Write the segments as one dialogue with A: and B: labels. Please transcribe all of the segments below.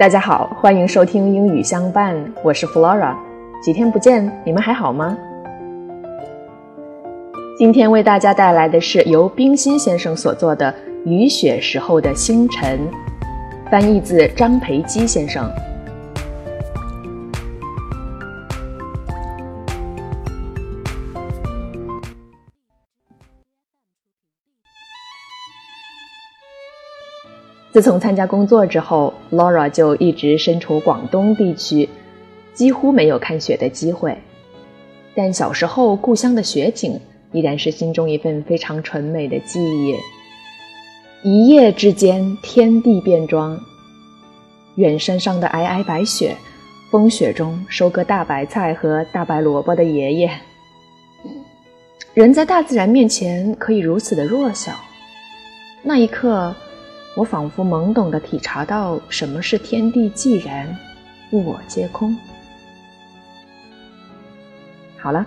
A: 大家好，欢迎收听英语相伴，我是 Flora。几天不见，你们还好吗？今天为大家带来的是由冰心先生所作的《雨雪时候的星辰》，翻译自张培基先生。自从参加工作之后，Laura 就一直身处广东地区，几乎没有看雪的机会。但小时候故乡的雪景依然是心中一份非常纯美的记忆。一夜之间，天地变装，远山上的皑皑白雪，风雪中收割大白菜和大白萝卜的爷爷，人在大自然面前可以如此的弱小。那一刻。我仿佛懵懂地体察到什么是天地寂然，物我皆空。好了，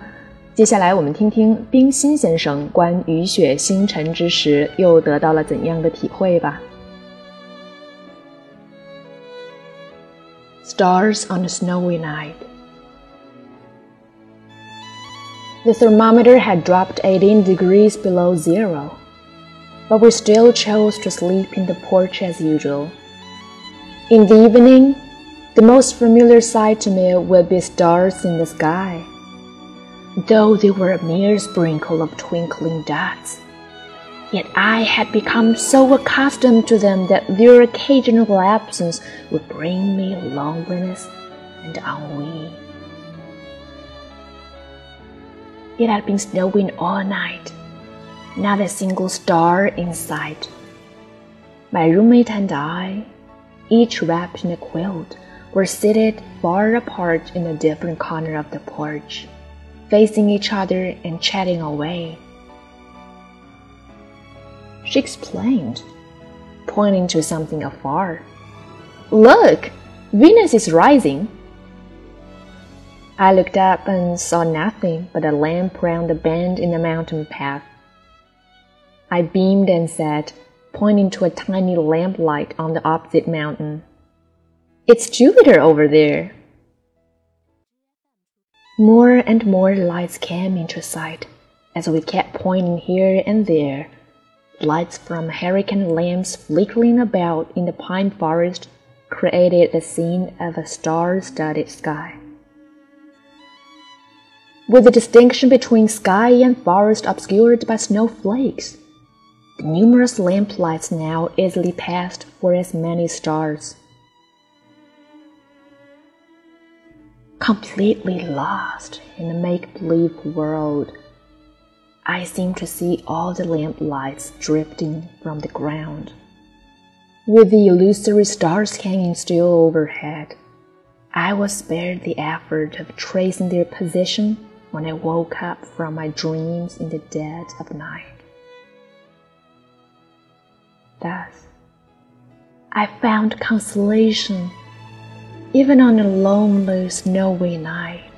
A: 接下来我们听听冰心先生关雨雪星辰之时又得到了怎样的体会吧。
B: Stars on a snowy night. The thermometer had dropped 18 degrees below zero. But we still chose to sleep in the porch as usual. In the evening, the most familiar sight to me would be stars in the sky, though they were a mere sprinkle of twinkling dots. Yet I had become so accustomed to them that their occasional absence would bring me loneliness and ennui. It had been snowing all night not a single star in sight. My roommate and I, each wrapped in a quilt, were seated far apart in a different corner of the porch, facing each other and chatting away. She explained, pointing to something afar. Look, Venus is rising. I looked up and saw nothing but a lamp round the bend in the mountain path. I beamed and said, pointing to a tiny lamplight on the opposite mountain. It's Jupiter over there. More and more lights came into sight as we kept pointing here and there. Lights from hurricane lamps flickering about in the pine forest created the scene of a star studded sky. With the distinction between sky and forest obscured by snowflakes, numerous lamplights now easily passed for as many stars. Completely lost in the make believe world, I seemed to see all the lamplights drifting from the ground, with the illusory stars hanging still overhead. I was spared the effort of tracing their position when I woke up from my dreams in the dead of night. Thus, I found consolation even on a lonely, snowy night.